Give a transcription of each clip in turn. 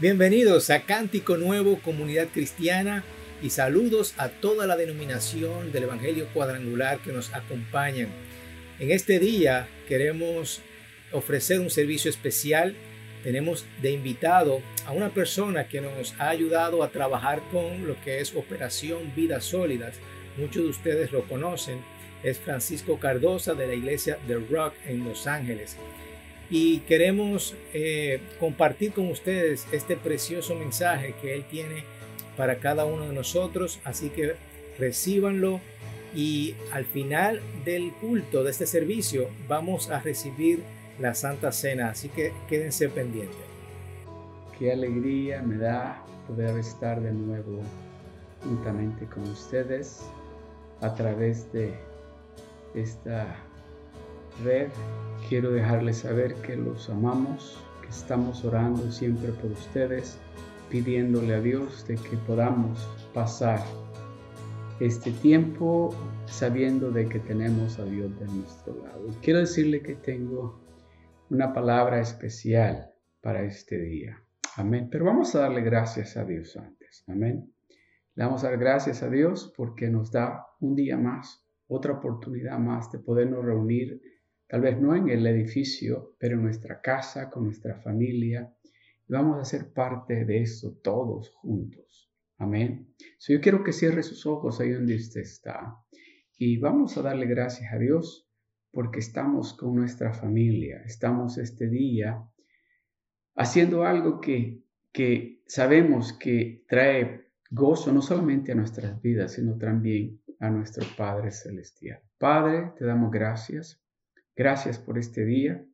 Bienvenidos a Cántico Nuevo, Comunidad Cristiana, y saludos a toda la denominación del Evangelio Cuadrangular que nos acompañan. En este día queremos ofrecer un servicio especial. Tenemos de invitado a una persona que nos ha ayudado a trabajar con lo que es Operación Vidas Sólidas. Muchos de ustedes lo conocen. Es Francisco Cardosa de la iglesia The Rock en Los Ángeles y queremos eh, compartir con ustedes este precioso mensaje que Él tiene para cada uno de nosotros. Así que recíbanlo y al final del culto de este servicio vamos a recibir la Santa Cena. Así que quédense pendientes. Qué alegría me da poder estar de nuevo juntamente con ustedes a través de esta red quiero dejarles saber que los amamos, que estamos orando siempre por ustedes, pidiéndole a Dios de que podamos pasar este tiempo sabiendo de que tenemos a Dios de nuestro lado. Quiero decirle que tengo una palabra especial para este día. Amén. Pero vamos a darle gracias a Dios antes. Amén. Le vamos a dar gracias a Dios porque nos da un día más, otra oportunidad más de podernos reunir tal vez no en el edificio, pero en nuestra casa, con nuestra familia. Y vamos a ser parte de eso todos juntos. Amén. So, yo quiero que cierre sus ojos ahí donde usted está. Y vamos a darle gracias a Dios porque estamos con nuestra familia. Estamos este día haciendo algo que, que sabemos que trae gozo no solamente a nuestras vidas, sino también a nuestro Padre Celestial. Padre, te damos gracias Gracias por este día.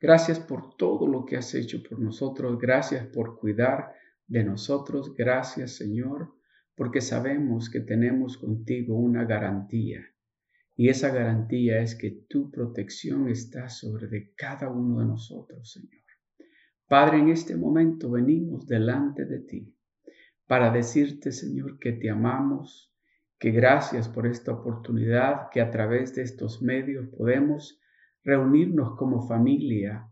Gracias por todo lo que has hecho por nosotros. Gracias por cuidar de nosotros. Gracias, Señor, porque sabemos que tenemos contigo una garantía. Y esa garantía es que tu protección está sobre de cada uno de nosotros, Señor. Padre, en este momento venimos delante de ti para decirte, Señor, que te amamos, que gracias por esta oportunidad que a través de estos medios podemos reunirnos como familia,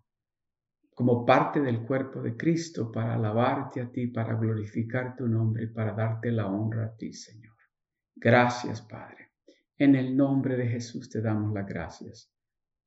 como parte del cuerpo de Cristo para alabarte a ti, para glorificar tu nombre para darte la honra a ti, Señor. Gracias, Padre. En el nombre de Jesús te damos las gracias.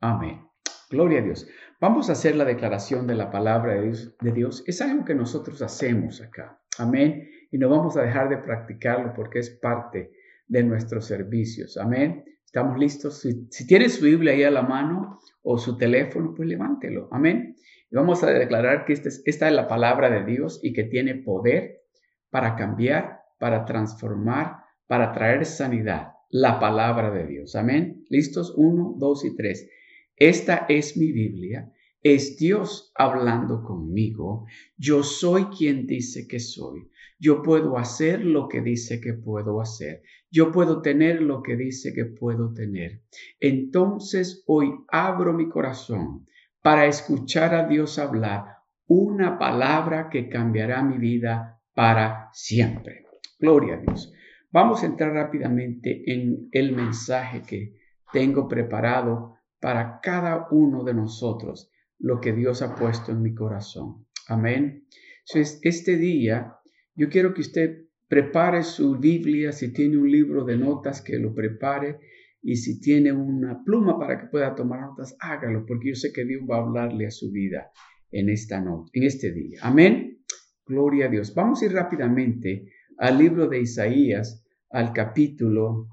Amén. Gloria a Dios. Vamos a hacer la declaración de la palabra de Dios. de Dios. Es algo que nosotros hacemos acá. Amén. Y no vamos a dejar de practicarlo porque es parte de nuestros servicios. Amén. ¿Estamos listos? Si, si tiene su Biblia ahí a la mano o su teléfono, pues levántelo. Amén. Y vamos a declarar que esta es, esta es la palabra de Dios y que tiene poder para cambiar, para transformar, para traer sanidad. La palabra de Dios. Amén. ¿Listos? Uno, dos y tres. Esta es mi Biblia. Es Dios hablando conmigo. Yo soy quien dice que soy. Yo puedo hacer lo que dice que puedo hacer. Yo puedo tener lo que dice que puedo tener. Entonces hoy abro mi corazón para escuchar a Dios hablar una palabra que cambiará mi vida para siempre. Gloria a Dios. Vamos a entrar rápidamente en el mensaje que tengo preparado para cada uno de nosotros, lo que Dios ha puesto en mi corazón. Amén. Entonces, este día yo quiero que usted prepare su Biblia, si tiene un libro de notas, que lo prepare. Y si tiene una pluma para que pueda tomar notas, hágalo, porque yo sé que Dios va a hablarle a su vida en esta noche, en este día. Amén. Gloria a Dios. Vamos a ir rápidamente al libro de Isaías, al capítulo.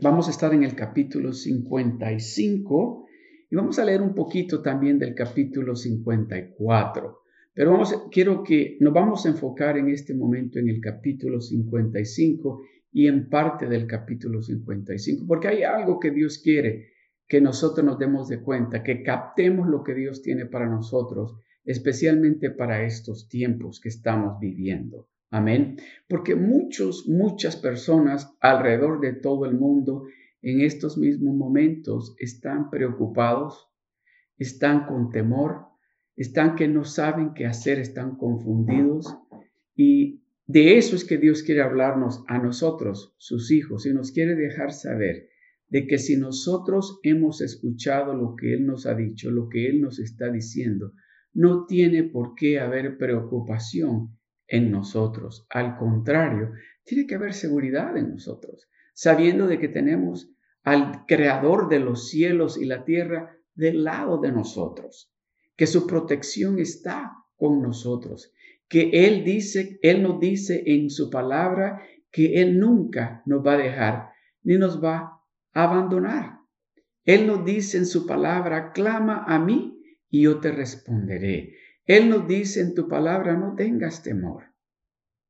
Vamos a estar en el capítulo 55 y vamos a leer un poquito también del capítulo 54. Pero vamos, quiero que nos vamos a enfocar en este momento en el capítulo 55 y en parte del capítulo 55, porque hay algo que Dios quiere que nosotros nos demos de cuenta, que captemos lo que Dios tiene para nosotros, especialmente para estos tiempos que estamos viviendo. Amén. Porque muchos, muchas personas alrededor de todo el mundo en estos mismos momentos están preocupados, están con temor, están que no saben qué hacer, están confundidos. Y de eso es que Dios quiere hablarnos a nosotros, sus hijos, y nos quiere dejar saber de que si nosotros hemos escuchado lo que Él nos ha dicho, lo que Él nos está diciendo, no tiene por qué haber preocupación en nosotros. Al contrario, tiene que haber seguridad en nosotros, sabiendo de que tenemos al creador de los cielos y la tierra del lado de nosotros, que su protección está con nosotros, que Él dice, Él nos dice en su palabra que Él nunca nos va a dejar ni nos va a abandonar. Él nos dice en su palabra, clama a mí y yo te responderé. Él nos dice en tu palabra, no tengas temor,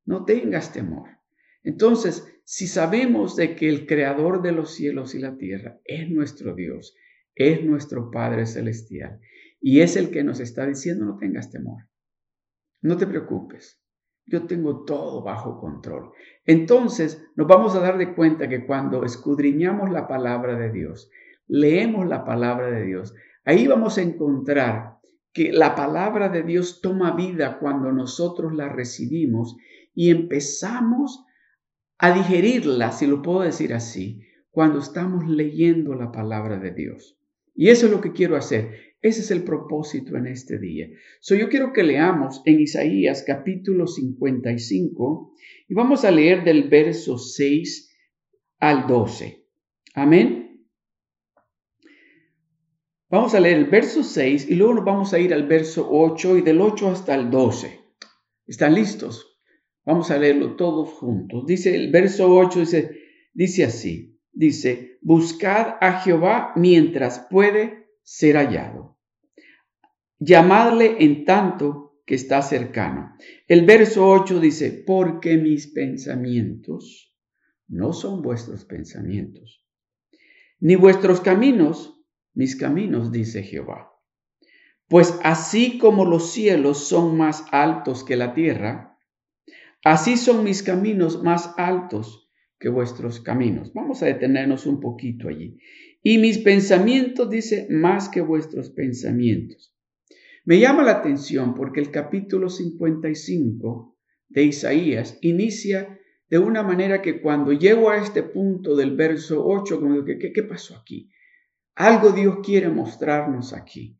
no tengas temor. Entonces, si sabemos de que el creador de los cielos y la tierra es nuestro Dios, es nuestro Padre celestial, y es el que nos está diciendo, no tengas temor, no te preocupes, yo tengo todo bajo control. Entonces nos vamos a dar de cuenta que cuando escudriñamos la palabra de Dios, leemos la palabra de Dios, ahí vamos a encontrar que la palabra de Dios toma vida cuando nosotros la recibimos y empezamos a digerirla, si lo puedo decir así, cuando estamos leyendo la palabra de Dios. Y eso es lo que quiero hacer. Ese es el propósito en este día. So, yo quiero que leamos en Isaías capítulo 55 y vamos a leer del verso 6 al 12. Amén. Vamos a leer el verso 6 y luego nos vamos a ir al verso 8 y del 8 hasta el 12. ¿Están listos? Vamos a leerlo todos juntos. Dice el verso 8, dice, dice así, dice, buscad a Jehová mientras puede ser hallado. Llamadle en tanto que está cercano. El verso 8 dice, porque mis pensamientos no son vuestros pensamientos, ni vuestros caminos, mis caminos, dice Jehová. Pues así como los cielos son más altos que la tierra, así son mis caminos más altos que vuestros caminos. Vamos a detenernos un poquito allí. Y mis pensamientos, dice, más que vuestros pensamientos. Me llama la atención porque el capítulo 55 de Isaías inicia de una manera que cuando llego a este punto del verso 8, como digo, ¿qué, qué pasó aquí? Algo Dios quiere mostrarnos aquí.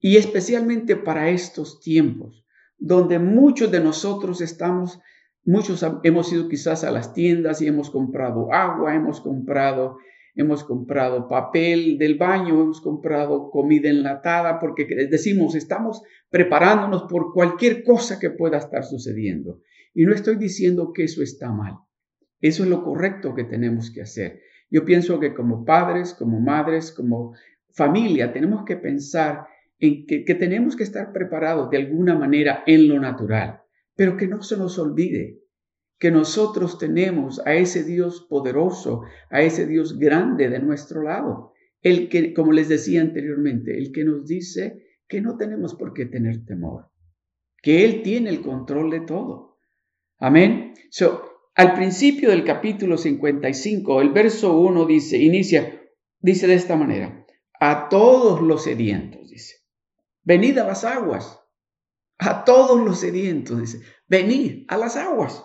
Y especialmente para estos tiempos, donde muchos de nosotros estamos, muchos hemos ido quizás a las tiendas y hemos comprado agua, hemos comprado hemos comprado papel del baño, hemos comprado comida enlatada, porque decimos, estamos preparándonos por cualquier cosa que pueda estar sucediendo. Y no estoy diciendo que eso está mal. Eso es lo correcto que tenemos que hacer. Yo pienso que como padres, como madres, como familia, tenemos que pensar que, tenemos que estar preparados de alguna manera en lo natural, pero que no se nos olvide que nosotros tenemos a ese Dios poderoso, a ese Dios grande de nuestro lado. El que, como les decía anteriormente, el que nos dice que no tenemos por qué tener temor, que Él tiene el control de todo. Amén. So, al principio del capítulo 55, el verso 1 dice, inicia, dice de esta manera, a todos los sedientos, venid a las aguas, a todos los sedientos, dice, venid a las aguas.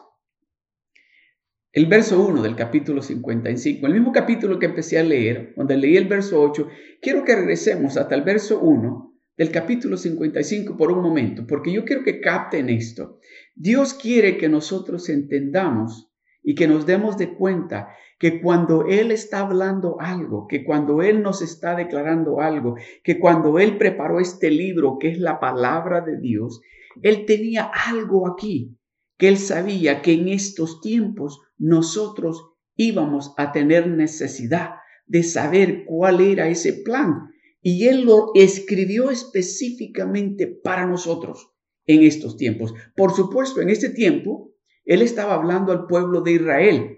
El verso 1 del capítulo 55, el mismo capítulo que empecé a leer, donde leí el verso 8, quiero que regresemos hasta el verso 1 del capítulo 55 por un momento, porque yo quiero que capten esto. Dios quiere que nosotros entendamos y que nos demos de cuenta que cuando Él está hablando algo, que cuando Él nos está declarando algo, que cuando Él preparó este libro que es la palabra de Dios, Él tenía algo aquí que él sabía que en estos tiempos nosotros íbamos a tener necesidad de saber cuál era ese plan. Y él lo escribió específicamente para nosotros en estos tiempos. Por supuesto, en este tiempo, él estaba hablando al pueblo de Israel,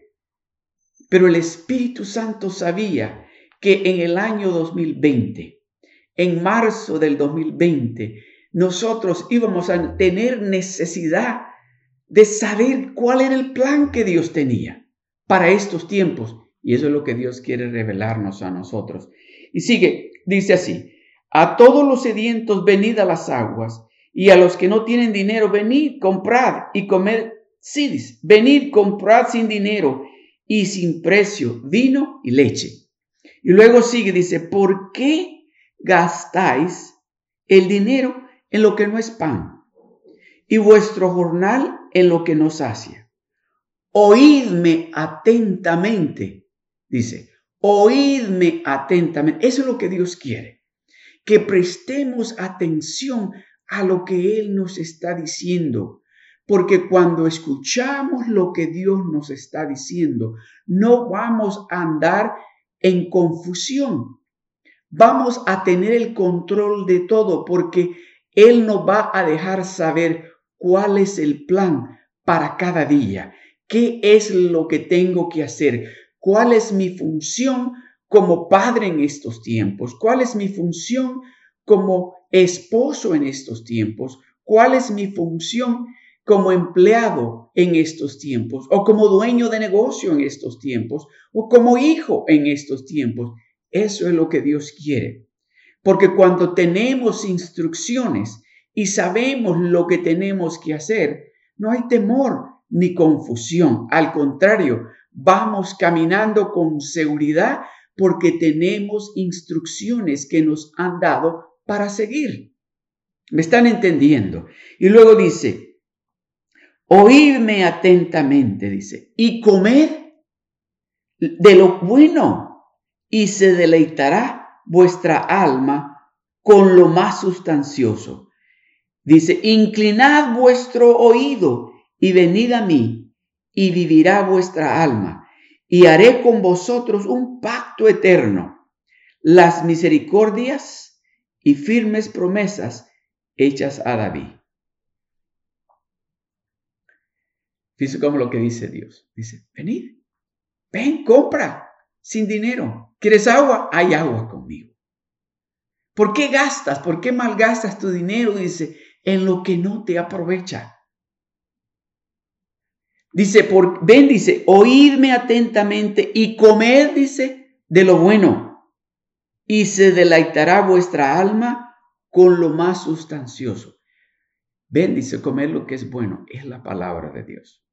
pero el Espíritu Santo sabía que en el año 2020, en marzo del 2020, nosotros íbamos a tener necesidad de saber cuál era el plan que Dios tenía para estos tiempos. Y eso es lo que Dios quiere revelarnos a nosotros. Y sigue, dice así, a todos los sedientos venid a las aguas, y a los que no tienen dinero, venid, comprad y comed. Sí, venid, comprad sin dinero y sin precio vino y leche. Y luego sigue, dice, ¿por qué gastáis el dinero en lo que no es pan, y vuestro jornal en lo que no sacia. Oídme atentamente, dice, oídme atentamente. Eso es lo que Dios quiere, que prestemos atención a lo que Él nos está diciendo. Porque cuando escuchamos lo que Dios nos está diciendo, no vamos a andar en confusión. Vamos a tener el control de todo porque Él nos va a dejar saber cuál es el plan para cada día, qué es lo que tengo que hacer, cuál es mi función como padre en estos tiempos, cuál es mi función como esposo en estos tiempos, cuál es mi función como empleado en estos tiempos, o como dueño de negocio en estos tiempos, o como hijo en estos tiempos. Eso es lo que Dios quiere. Porque cuando tenemos instrucciones y sabemos lo que tenemos que hacer, no hay temor ni confusión. Al contrario, vamos caminando con seguridad porque tenemos instrucciones que nos han dado para seguir. ¿Me están entendiendo? Y luego dice, Oídme atentamente, dice, y comed de lo bueno, y se deleitará vuestra alma con lo más sustancioso. Dice, inclinad vuestro oído y venid a mí, y vivirá vuestra alma, y haré con vosotros un pacto eterno, las misericordias y firmes promesas hechas a David. Fíjese cómo lo que dice Dios. Dice, venid, ven, compra, sin dinero. ¿Quieres agua? Hay agua conmigo. ¿Por qué gastas? ¿Por qué malgastas tu dinero? Dice, en lo que no te aprovecha. Dice, por, ven, dice, oídme atentamente y comed, dice, de lo bueno. Y se deleitará vuestra alma con lo más sustancioso. Ven, dice, comer lo que es bueno. Es la palabra de Dios.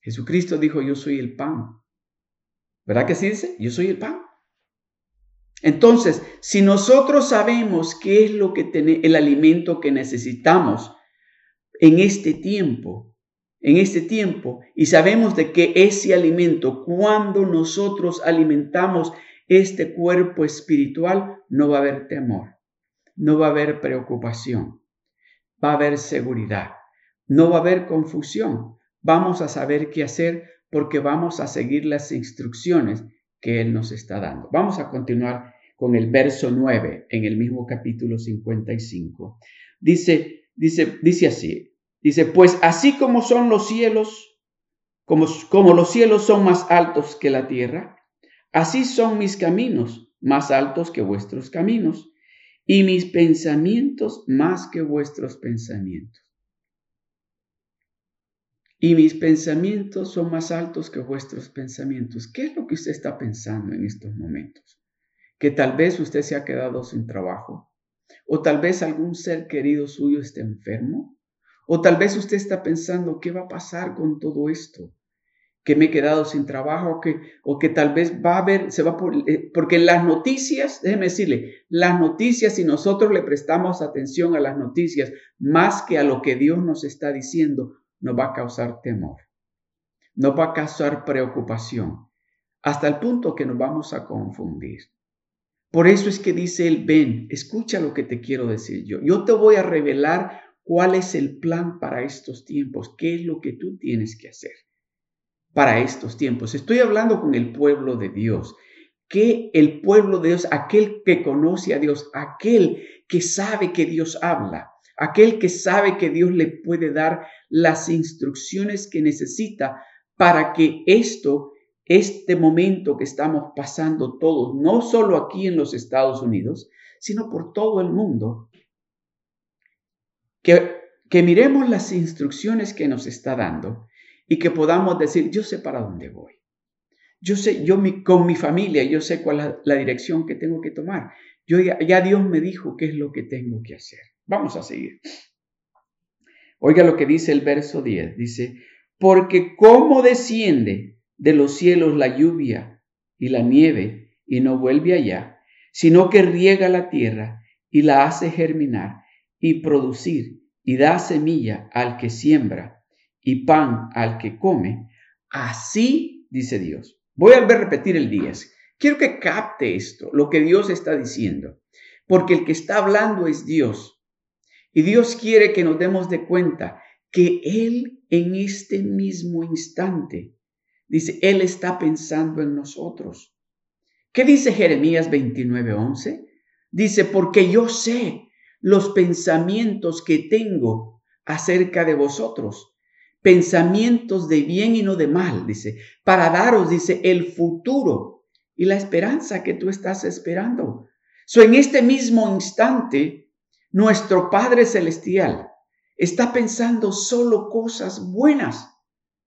Jesucristo dijo, yo soy el pan. ¿Verdad que sí dice? Yo soy el pan. Entonces, si nosotros sabemos qué es lo que tiene el alimento que necesitamos en este tiempo, en este tiempo, y sabemos de que ese alimento, cuando nosotros alimentamos este cuerpo espiritual, no va a haber temor, no va a haber preocupación, va a haber seguridad, no va a haber confusión, vamos a saber qué hacer porque vamos a seguir las instrucciones que Él nos está dando. Vamos a continuar con el verso 9 en el mismo capítulo 55. Dice, dice, dice así, dice, pues así como son los cielos, como, como los cielos son más altos que la tierra, así son mis caminos más altos que vuestros caminos y mis pensamientos más que vuestros pensamientos y mis pensamientos son más altos que vuestros pensamientos. ¿Qué es lo que usted está pensando en estos momentos? Que tal vez usted se ha quedado sin trabajo, o tal vez algún ser querido suyo esté enfermo, o tal vez usted está pensando, ¿qué va a pasar con todo esto? Que me he quedado sin trabajo, o que, o que tal vez va a haber, se va por, eh, porque las noticias, déjeme decirle, las noticias, si nosotros le prestamos atención a las noticias más que a lo que Dios nos está diciendo, nos va a causar temor, nos va a causar preocupación, hasta el punto que nos vamos a confundir. Por eso es que dice él, ven, escucha lo que te quiero decir yo. Yo te voy a revelar cuál es el plan para estos tiempos, qué es lo que tú tienes que hacer para estos tiempos. Estoy hablando con el pueblo de Dios, que el pueblo de Dios, aquel que conoce a Dios, aquel que sabe que Dios habla, aquel que sabe que Dios le puede dar las instrucciones que necesita para que esto, este momento que estamos pasando todos, no solo aquí en los Estados Unidos, sino por todo el mundo, que, que miremos las instrucciones que nos está dando y que podamos decir, yo sé para dónde voy. Yo sé, yo con mi familia, yo sé cuál es la, dirección que tengo que tomar. Yo ya Dios me dijo qué es lo que tengo que hacer. Vamos a seguir. Oiga lo que dice el verso 10. Dice, porque cómo desciende de los cielos la lluvia y la nieve y no vuelve allá, sino que riega la tierra y la hace germinar y producir y da semilla al que siembra y pan al que come, así dice Dios. Voy a repetir el 10. Quiero que capte esto, lo que Dios está diciendo, porque el que está hablando es Dios. Y Dios quiere que nos demos de cuenta que Él en este mismo instante, dice, Él está pensando en nosotros. ¿Qué dice Jeremías 29:11? Dice, porque yo sé los pensamientos que tengo acerca de vosotros, pensamientos de bien y no de mal, dice, para daros, dice, el futuro y la esperanza que tú estás esperando. So, en este mismo instante, nuestro Padre Celestial está pensando solo cosas buenas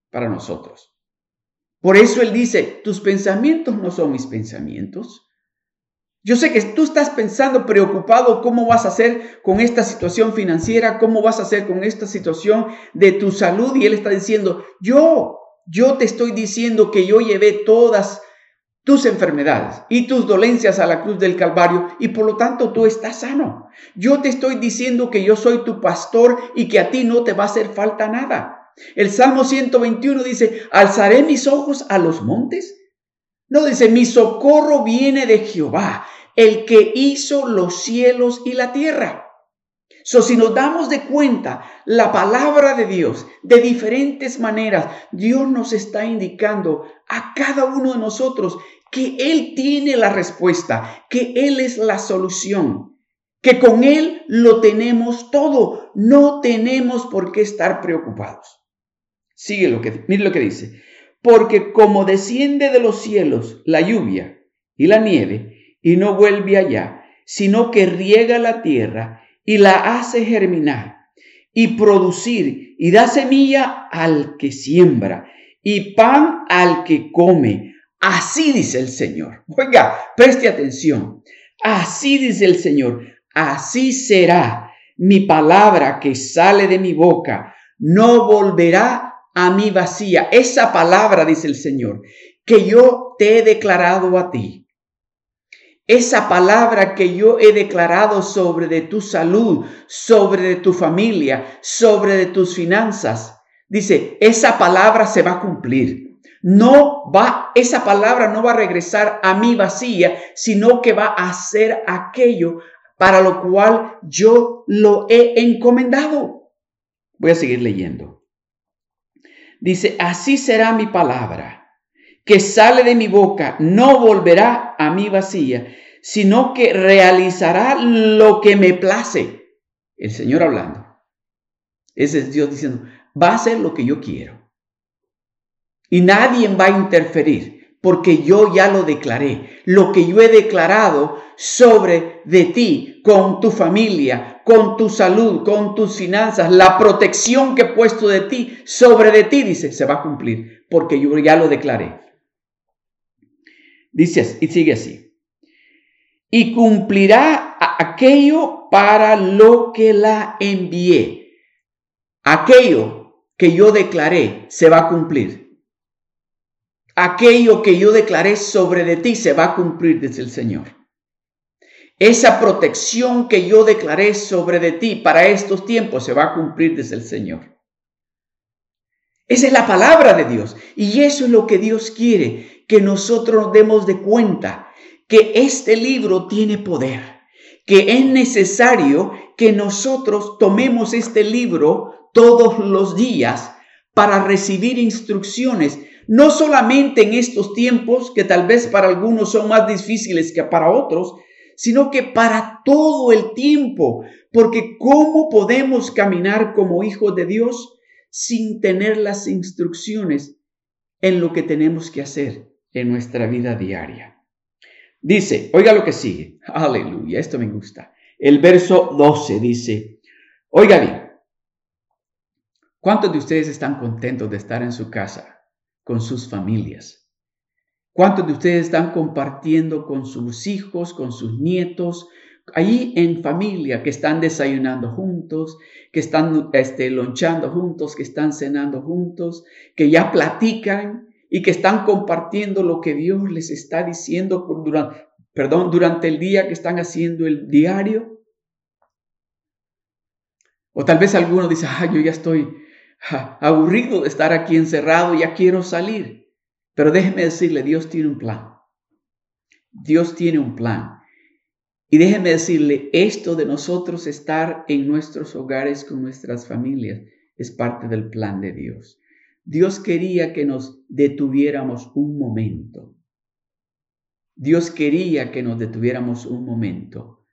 para nosotros. Por eso Él dice, tus pensamientos no son mis pensamientos, yo sé que tú estás pensando preocupado cómo vas a hacer con esta situación financiera, cómo vas a hacer con esta situación de tu salud y Él está diciendo, yo, yo te estoy diciendo que yo llevé todas tus enfermedades y tus dolencias a la cruz del Calvario y por lo tanto tú estás sano. Yo te estoy diciendo que yo soy tu pastor y que a ti no te va a hacer falta nada. El Salmo 121 dice, alzaré mis ojos a los montes. No dice, mi socorro viene de Jehová, el que hizo los cielos y la tierra. So, si nos damos de cuenta la palabra de Dios de diferentes maneras, Dios nos está indicando a cada uno de nosotros que Él tiene la respuesta, que Él es la solución, que con Él lo tenemos todo, no tenemos por qué estar preocupados. Sigue lo que, mire lo que dice, porque como desciende de los cielos la lluvia y la nieve, y no vuelve allá, sino que riega la tierra y la hace germinar y producir y da semilla al que siembra y pan al que come. Así dice el Señor. Oiga, preste atención. Así dice el Señor. Así será mi palabra que sale de mi boca. No volverá a mi vacía. Esa palabra, dice el Señor, que yo te he declarado a ti esa palabra que yo he declarado sobre de tu salud, sobre de tu familia, sobre de tus finanzas. Dice, esa palabra se va a cumplir. No va, esa palabra no va a regresar a mí vacía, sino que va a hacer aquello para lo cual yo lo he encomendado. Voy a seguir leyendo. Dice, así será mi palabra que sale de mi boca no volverá a mí vacía, sino que realizará lo que me place. El Señor hablando. Ese es Dios diciendo, va a hacer lo que yo quiero. Y nadie va a interferir, porque yo ya lo declaré. Lo que yo he declarado sobre de ti, con tu familia, con tu salud, con tus finanzas, la protección que he puesto de ti, sobre de ti, dice, se va a cumplir, porque yo ya lo declaré. Dice y sigue así. Y cumplirá aquello para lo que la envié. Aquello que yo declaré se va a cumplir. Aquello que yo declaré sobre de ti se va a cumplir, dice el Señor. Esa protección que yo declaré sobre de ti para estos tiempos se va a cumplir, desde el Señor. Esa es la palabra de Dios. Y eso es lo que Dios quiere que nosotros nos demos de cuenta que este libro tiene poder, que es necesario que nosotros tomemos este libro todos los días para recibir instrucciones, no solamente en estos tiempos, que tal vez para algunos son más difíciles que para otros, sino que para todo el tiempo, porque ¿cómo podemos caminar como hijos de Dios sin tener las instrucciones en lo que tenemos que hacer? en nuestra vida diaria. Dice, oiga lo que sigue. Aleluya, esto me gusta. El verso 12 dice, oiga bien, ¿cuántos de ustedes están contentos de estar en su casa con sus familias? ¿Cuántos de ustedes están compartiendo con sus hijos, con sus nietos, ahí en familia, que están desayunando juntos, que están este, lonchando juntos, que están cenando juntos, que ya platican, y que están compartiendo lo que Dios les está diciendo durante, perdón, durante el día que están haciendo el diario. O tal vez alguno dice, ah, yo ya estoy aburrido de estar aquí encerrado, ya quiero salir. Pero déjeme decirle, Dios tiene un plan. Dios tiene un plan. Y déjeme decirle, esto de nosotros estar en nuestros hogares con nuestras familias es parte del plan de Dios. Dios quería que nos detuviéramos un momento. Dios quería que nos detuviéramos un momento.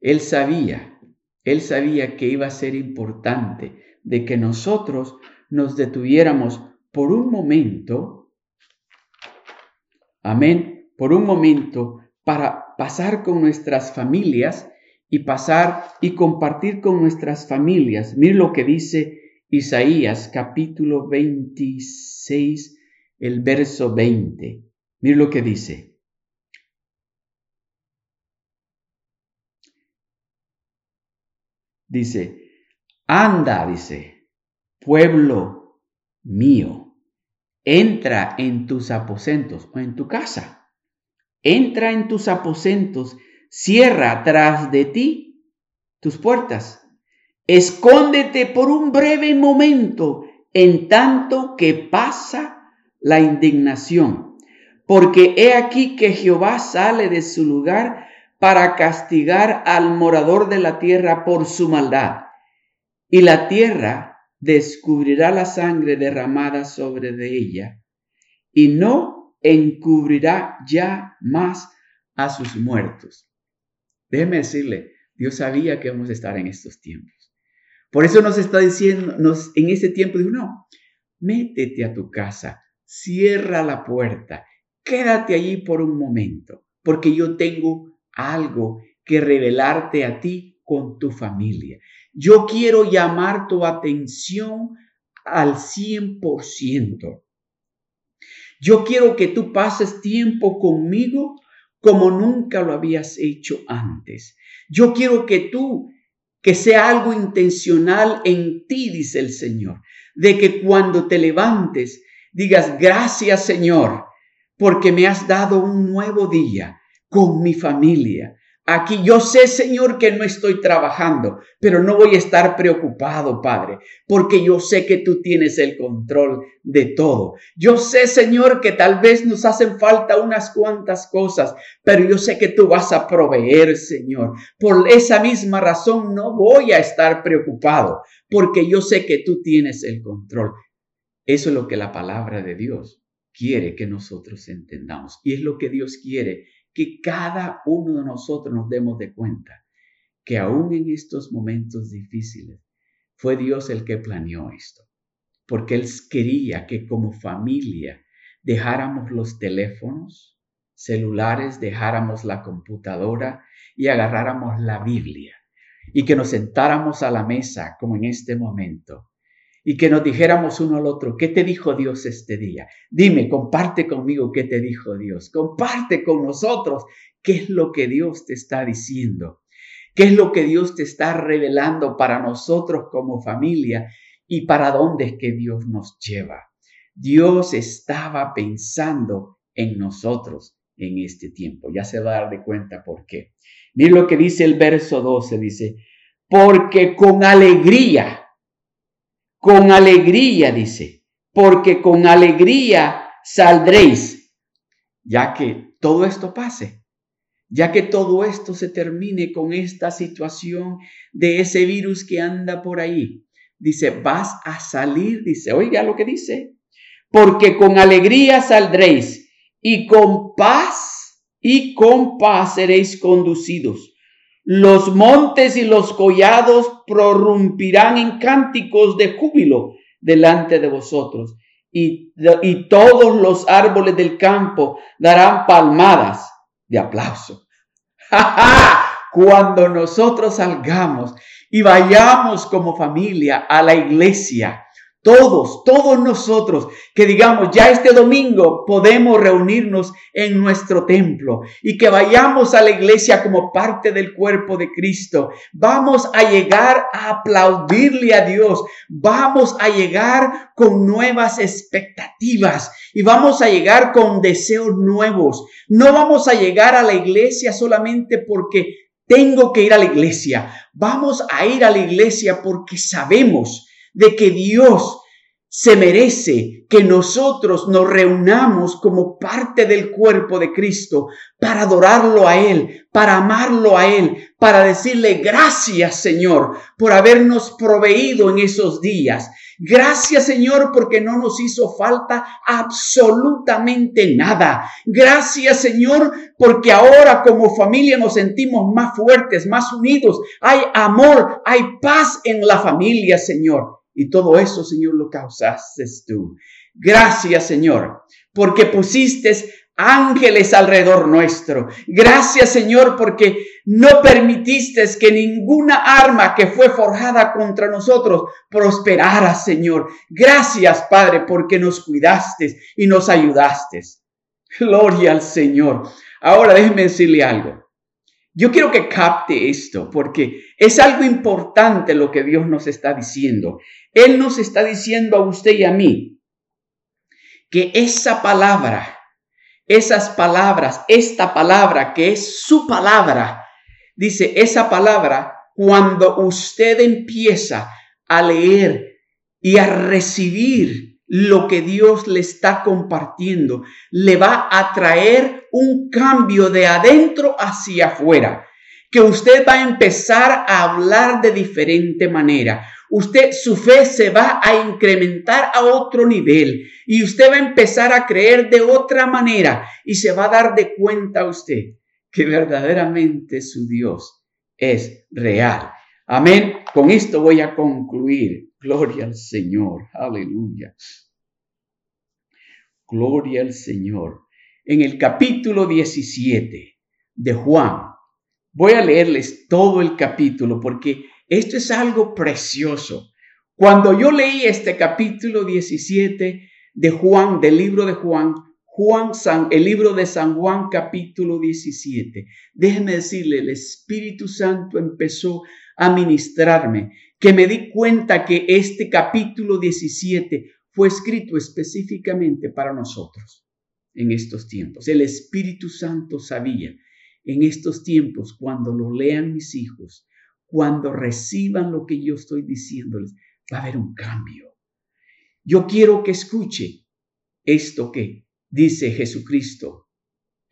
Él sabía, él sabía que iba a ser importante de que nosotros nos detuviéramos por un momento. Amén, por un momento para pasar con nuestras familias y pasar y compartir con nuestras familias. Mire lo que dice Isaías capítulo 26, el verso 20. Mire lo que dice. Dice, anda, dice, pueblo mío, entra en tus aposentos o en tu casa. Entra en tus aposentos, cierra tras de ti tus puertas Escóndete por un breve momento en tanto que pasa la indignación, porque he aquí que Jehová sale de su lugar para castigar al morador de la tierra por su maldad, y la tierra descubrirá la sangre derramada sobre de ella, y no encubrirá ya más a sus muertos. Déjeme decirle, Dios sabía que vamos a estar en estos tiempos. Por eso nos está diciendo, nos, en ese tiempo dijo, no, métete a tu casa, cierra la puerta, quédate allí por un momento, porque yo tengo algo que revelarte a ti con tu familia. Yo quiero llamar tu atención al 100%. Yo quiero que tú pases tiempo conmigo como nunca lo habías hecho antes. Yo quiero que tú que sea algo intencional en ti, dice el Señor, de que cuando te levantes digas, gracias Señor, porque me has dado un nuevo día con mi familia, Aquí yo sé, Señor, que no estoy trabajando, pero no voy a estar preocupado, Padre, porque yo sé que tú tienes el control de todo. Yo sé, Señor, que tal vez nos hacen falta unas cuantas cosas, pero yo sé que tú vas a proveer, Señor. Por esa misma razón no voy a estar preocupado, porque yo sé que tú tienes el control. Eso es lo que la palabra de Dios quiere que nosotros entendamos. Y es lo que Dios quiere que cada uno de nosotros nos demos de cuenta que aún en estos momentos difíciles fue Dios el que planeó esto, porque Él quería que como familia dejáramos los teléfonos celulares, dejáramos la computadora y agarráramos la Biblia y que nos sentáramos a la mesa como en este momento y que nos dijéramos uno al otro, ¿qué te dijo Dios este día? Dime, comparte conmigo qué te dijo Dios. Comparte con nosotros qué es lo que Dios te está diciendo. ¿Qué es lo que Dios te está revelando para nosotros como familia y para dónde es que Dios nos lleva? Dios estaba pensando en nosotros en este tiempo. Ya se va a dar de cuenta por qué. Mira lo que dice el verso 12, dice, porque con alegría con alegría, dice, porque con alegría saldréis, ya que todo esto pase, ya que todo esto se termine con esta situación de ese virus que anda por ahí. Dice, vas a salir, dice, oiga lo que dice, porque con alegría saldréis y con paz y con paz seréis conducidos los montes y los collados prorrumpirán en cánticos de júbilo delante de vosotros, y, y todos los árboles del campo darán palmadas de aplauso. Cuando nosotros salgamos y vayamos como familia a la iglesia, todos, todos nosotros, que digamos, ya este domingo podemos reunirnos en nuestro templo y que vayamos a la iglesia como parte del cuerpo de Cristo. Vamos a llegar a aplaudirle a Dios. Vamos a llegar con nuevas expectativas y vamos a llegar con deseos nuevos. No vamos a llegar a la iglesia solamente porque tengo que ir a la iglesia. Vamos a ir a la iglesia porque sabemos de que Dios se merece que nosotros nos reunamos como parte del cuerpo de Cristo para adorarlo a Él, para amarlo a Él, para decirle gracias Señor por habernos proveído en esos días. Gracias Señor porque no nos hizo falta absolutamente nada. Gracias Señor porque ahora como familia nos sentimos más fuertes, más unidos. Hay amor, hay paz en la familia Señor. Y todo eso, Señor, lo causaste tú. Gracias, Señor, porque pusiste ángeles alrededor nuestro. Gracias, Señor, porque no permitiste que ninguna arma que fue forjada contra nosotros prosperara, Señor. Gracias, Padre, porque nos cuidaste y nos ayudaste. Gloria al Señor. Ahora déjeme decirle algo. Yo quiero que capte esto porque es algo importante lo que Dios nos está diciendo. Él nos está diciendo a usted y a mí que esa palabra, esas palabras, esta palabra que es su palabra, dice esa palabra, cuando usted empieza a leer y a recibir lo que Dios le está compartiendo, le va a traer un cambio de adentro hacia afuera, que usted va a empezar a hablar de diferente manera usted, su fe se va a incrementar a otro nivel y usted va a empezar a creer de otra manera y se va a dar de cuenta usted que verdaderamente su Dios es real. Amén. Con esto voy a concluir. Gloria al Señor. Aleluya. Gloria al Señor. En el capítulo 17 de Juan, voy a leerles todo el capítulo porque esto es algo precioso. Cuando yo leí este capítulo 17 de Juan, del libro de Juan, Juan San, el libro de San Juan capítulo 17, déjeme decirle, el Espíritu Santo empezó a ministrarme, que me di cuenta que este capítulo 17 fue escrito específicamente para nosotros en estos tiempos. El Espíritu Santo sabía en estos tiempos, cuando lo lean mis hijos, cuando reciban lo que yo estoy diciéndoles, va a haber un cambio. Yo quiero que escuche esto que dice Jesucristo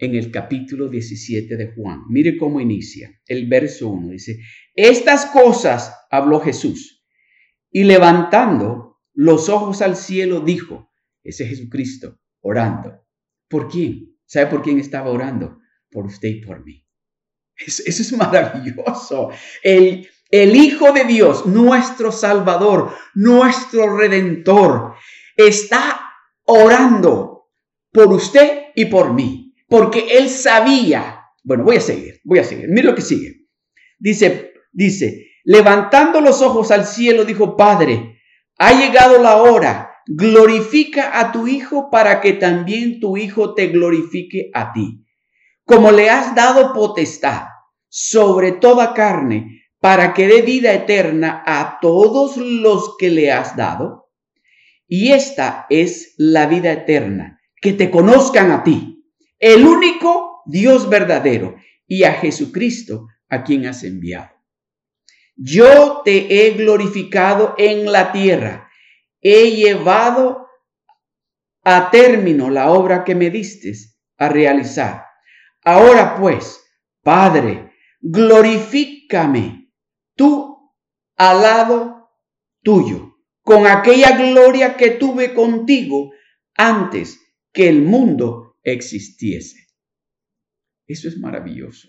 en el capítulo 17 de Juan. Mire cómo inicia. El verso 1 dice, estas cosas habló Jesús y levantando los ojos al cielo dijo, ese Jesucristo orando. ¿Por quién? ¿Sabe por quién estaba orando? Por usted y por mí. Eso, es maravilloso. El Hijo de Dios, nuestro Salvador, nuestro Redentor, está orando por usted y por mí, porque Él sabía. Bueno, voy a seguir, voy a seguir. Mira lo que sigue. Dice, dice, levantando los ojos al cielo, dijo, Padre, ha llegado la hora. Glorifica a tu Hijo para que también tu Hijo te glorifique a ti como le has dado potestad sobre toda carne, para que dé vida eterna a todos los que le has dado. Y esta es la vida eterna, que te conozcan a ti, el único Dios verdadero, y a Jesucristo, a quien has enviado. Yo te he glorificado en la tierra, he llevado a término la obra que me diste a realizar. Ahora pues, Padre, glorifícame tú al lado tuyo, con aquella gloria que tuve contigo antes que el mundo existiese. Eso es maravilloso.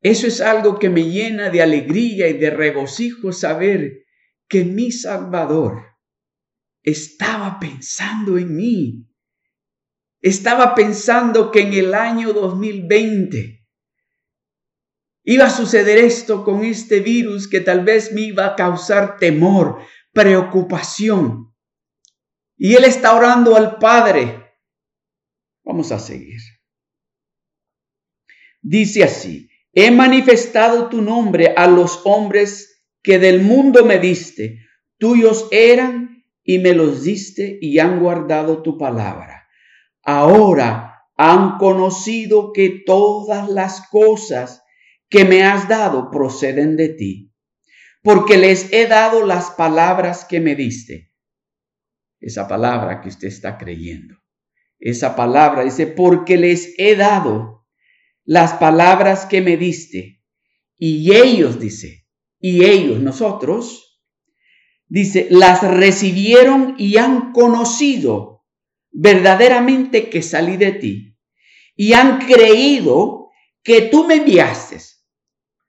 Eso es algo que me llena de alegría y de regocijo saber que mi Salvador estaba pensando en mí estaba pensando que en el año 2020 iba a suceder esto con este virus que tal vez me iba a causar temor, preocupación. Y él está orando al Padre. Vamos a seguir. Dice así, he manifestado tu nombre a los hombres que del mundo me diste. Tuyos eran y me los diste y han guardado tu palabra ahora han conocido que todas las cosas que me has dado proceden de ti, porque les he dado las palabras que me diste. Esa palabra que usted está creyendo. Esa palabra dice, porque les he dado las palabras que me diste. Y ellos, dice, y ellos, nosotros, dice, las recibieron y han conocido verdaderamente que salí de ti. Y han creído que tú me enviaste.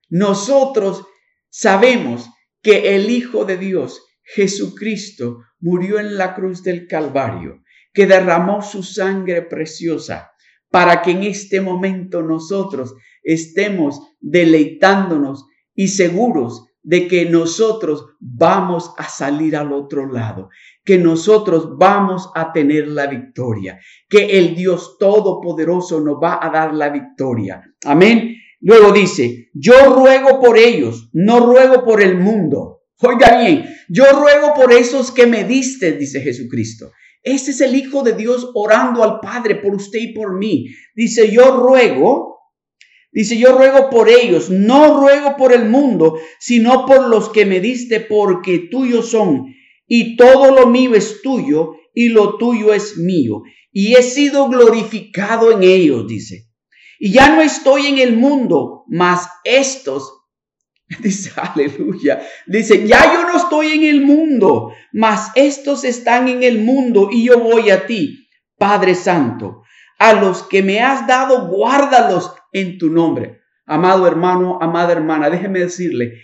Nosotros sabemos que el Hijo de Dios, Jesucristo, murió en la cruz del Calvario, que derramó su sangre preciosa para que en este momento nosotros estemos deleitándonos y seguros de que nosotros vamos a salir al otro lado, que nosotros vamos a tener la victoria, que el Dios Todopoderoso nos va a dar la victoria. Amén. Luego dice, yo ruego por ellos, no ruego por el mundo. Oiga bien, yo ruego por esos que me diste, dice Jesucristo. Ese es el Hijo de Dios orando al Padre por usted y por mí. Dice, yo ruego Dice, yo ruego por ellos, no ruego por el mundo, sino por los que me diste, porque tuyos son, y todo lo mío es tuyo, y lo tuyo es mío, y he sido glorificado en ellos, dice. Y ya no estoy en el mundo, mas estos, dice, aleluya, dice, ya yo no estoy en el mundo, mas estos están en el mundo, y yo voy a ti, Padre Santo. A los que me has dado, guárdalos en tu nombre. Amado hermano, amada hermana, déjeme decirle,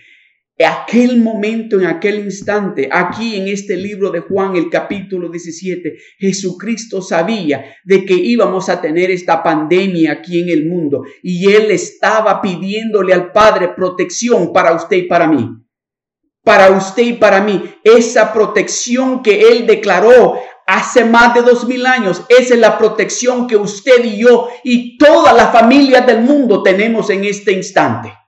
aquel momento, en aquel instante, aquí en este libro de Juan, el capítulo 17, Jesucristo sabía de que íbamos a tener esta pandemia aquí en el mundo y él estaba pidiéndole al Padre protección para usted y para mí. Para usted y para mí, esa protección que él declaró hace más de dos mil años. Esa es la protección que usted y yo y toda la familia del mundo tenemos en este instante.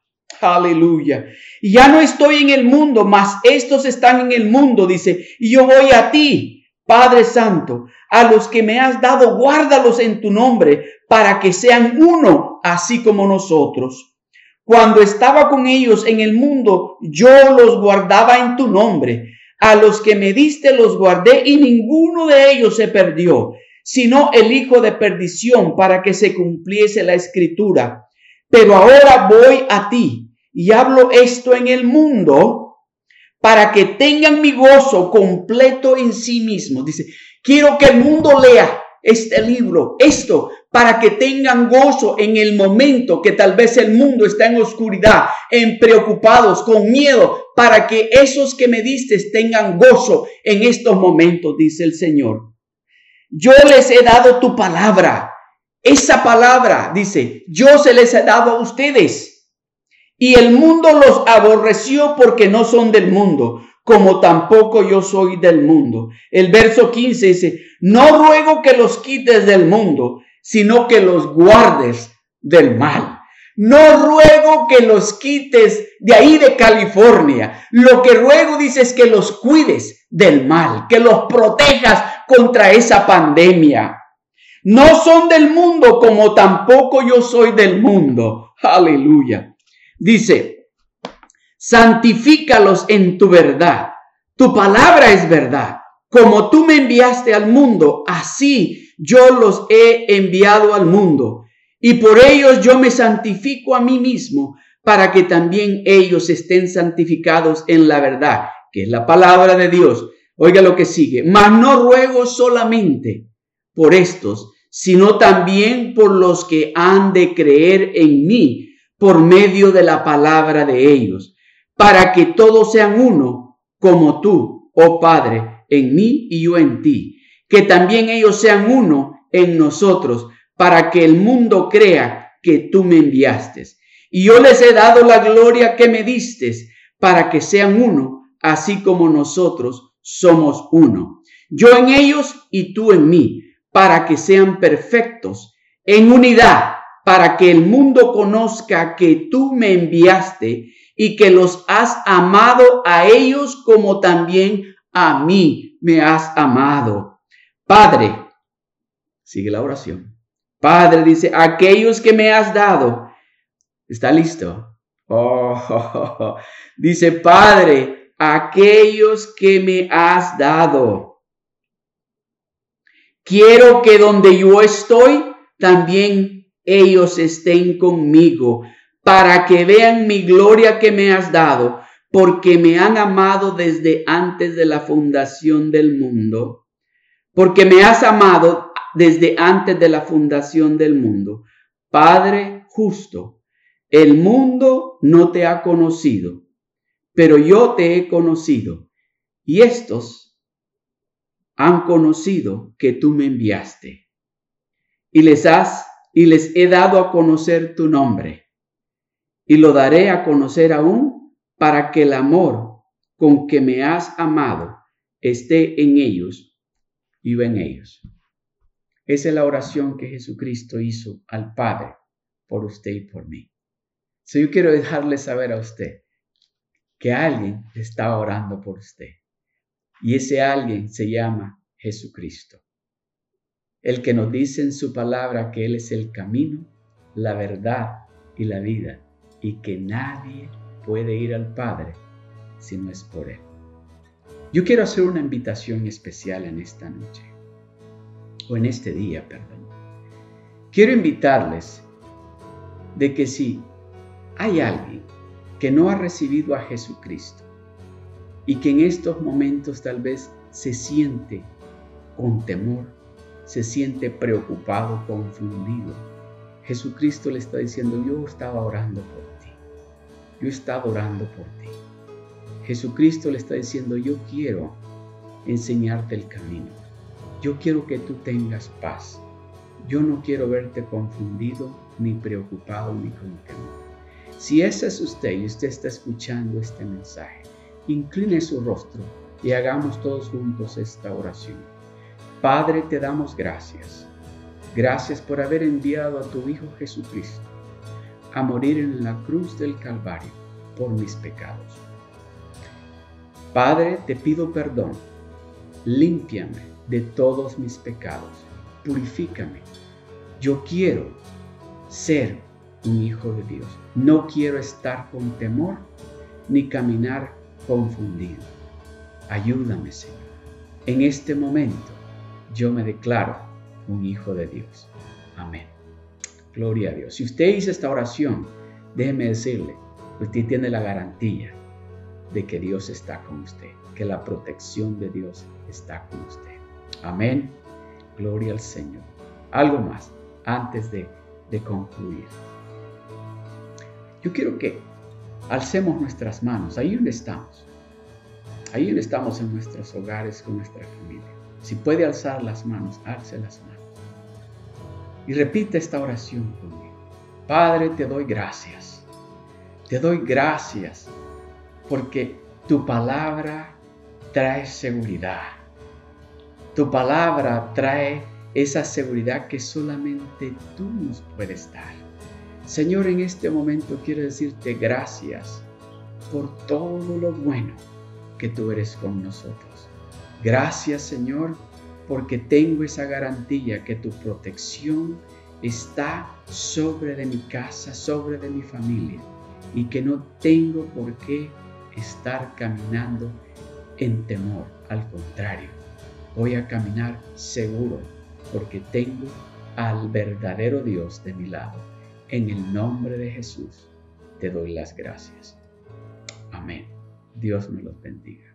Aleluya. Y ya no estoy en el mundo, mas estos están en el mundo, dice, y yo voy a ti, Padre Santo, a los que me has dado, guárdalos en tu nombre, para que sean uno, así como nosotros. Cuando estaba con ellos en el mundo, yo los guardaba en tu nombre a los que me diste los guardé y ninguno de ellos se perdió, sino el hijo de perdición para que se cumpliese la escritura. Pero ahora voy a ti y hablo esto en el mundo para que tengan mi gozo completo en sí mismo. Dice, quiero que el mundo lea este libro, esto, para que tengan gozo en el momento que tal vez el mundo está en oscuridad, en preocupados, con miedo, para que esos que me diste tengan gozo en estos momentos, dice el Señor. Yo les he dado tu palabra. Esa palabra, dice, yo se les he dado a ustedes. Y el mundo los aborreció porque no son del mundo, como tampoco yo soy del mundo. El verso 15 dice, no ruego que los quites del mundo, sino que los guardes del mal. No ruego que los quites de ahí de California. Lo que ruego, dice, es que los cuides del mal, que los protejas contra esa pandemia. No son del mundo como tampoco yo soy del mundo. Aleluya. Dice, santifícalos en tu verdad. Tu palabra es verdad. Como tú me enviaste al mundo, así yo los he enviado al mundo. Y por ellos yo me santifico a mí mismo, para que también ellos estén santificados en la verdad, que es la palabra de Dios. Oiga lo que sigue. Mas no ruego solamente por estos, sino también por los que han de creer en mí por medio de la palabra de ellos, para que todos sean uno, como tú, oh Padre, en mí y yo en ti. Que también ellos sean uno en nosotros, para que el mundo crea que tú me enviaste. Y yo les he dado la gloria que me diste, para que sean uno, así como nosotros somos uno. Yo en ellos y tú en mí, para que sean perfectos, en unidad, para que el mundo conozca que tú me enviaste y que los has amado a ellos como también a mí me has amado. Padre, sigue la oración. Padre dice, aquellos que me has dado, está listo, Oh, dice, Padre, aquellos que me has dado. Quiero que donde yo estoy, también ellos estén conmigo, para que vean mi gloria que me has dado, porque me han amado desde antes de la fundación del mundo, porque me has amado desde antes de la fundación del mundo. Padre justo, el mundo no te ha conocido, pero yo te he conocido, y estos han conocido que tú me enviaste. Y les has y les he dado a conocer tu nombre, y lo daré a conocer aún para que el amor con que me has amado esté en ellos, y en ellos. Esa es la oración que Jesucristo hizo al Padre por usted y por mí. So yo quiero dejarle saber a usted que alguien está orando por usted. Y ese alguien se llama Jesucristo. El que nos dice en su palabra que Él es el camino, la verdad y la vida. Y que nadie puede ir al Padre si no es por Él. Yo quiero hacer una invitación especial en esta noche o en este día, perdón. Quiero invitarles de que si hay alguien que no ha recibido a Jesucristo y que en estos momentos tal vez se siente con temor, se siente preocupado, confundido, Jesucristo le está diciendo, yo estaba orando por ti, yo estaba orando por ti. Jesucristo le está diciendo, yo quiero enseñarte el camino. Yo quiero que tú tengas paz. Yo no quiero verte confundido, ni preocupado, ni con. Si ese es usted y usted está escuchando este mensaje, incline su rostro y hagamos todos juntos esta oración. Padre, te damos gracias. Gracias por haber enviado a tu Hijo Jesucristo a morir en la cruz del Calvario por mis pecados. Padre, te pido perdón. Límpiame de todos mis pecados. Purifícame. Yo quiero ser un hijo de Dios. No quiero estar con temor ni caminar confundido. Ayúdame, Señor. En este momento yo me declaro un hijo de Dios. Amén. Gloria a Dios. Si usted hizo esta oración, déjeme decirle, usted tiene la garantía de que Dios está con usted, que la protección de Dios está con usted. Amén. Gloria al Señor. Algo más antes de, concluir. Yo quiero que alcemos nuestras manos ahí donde estamos. Ahí donde estamos en nuestros hogares con nuestra familia. Si puede alzar las manos, alce las manos. Y repite esta oración conmigo. Padre, te doy gracias. Te doy gracias porque tu palabra trae seguridad. Tu palabra trae esa seguridad que solamente tú nos puedes dar. Señor, en este momento quiero decirte gracias por todo lo bueno que tú eres con nosotros. Gracias, Señor, porque tengo esa garantía que tu protección está sobre de mi casa, sobre de mi familia, y que no tengo por qué estar caminando en temor. Al contrario, voy a caminar seguro porque tengo al verdadero Dios de mi lado. En el nombre de Jesús te doy las gracias. Amén. Dios me los bendiga.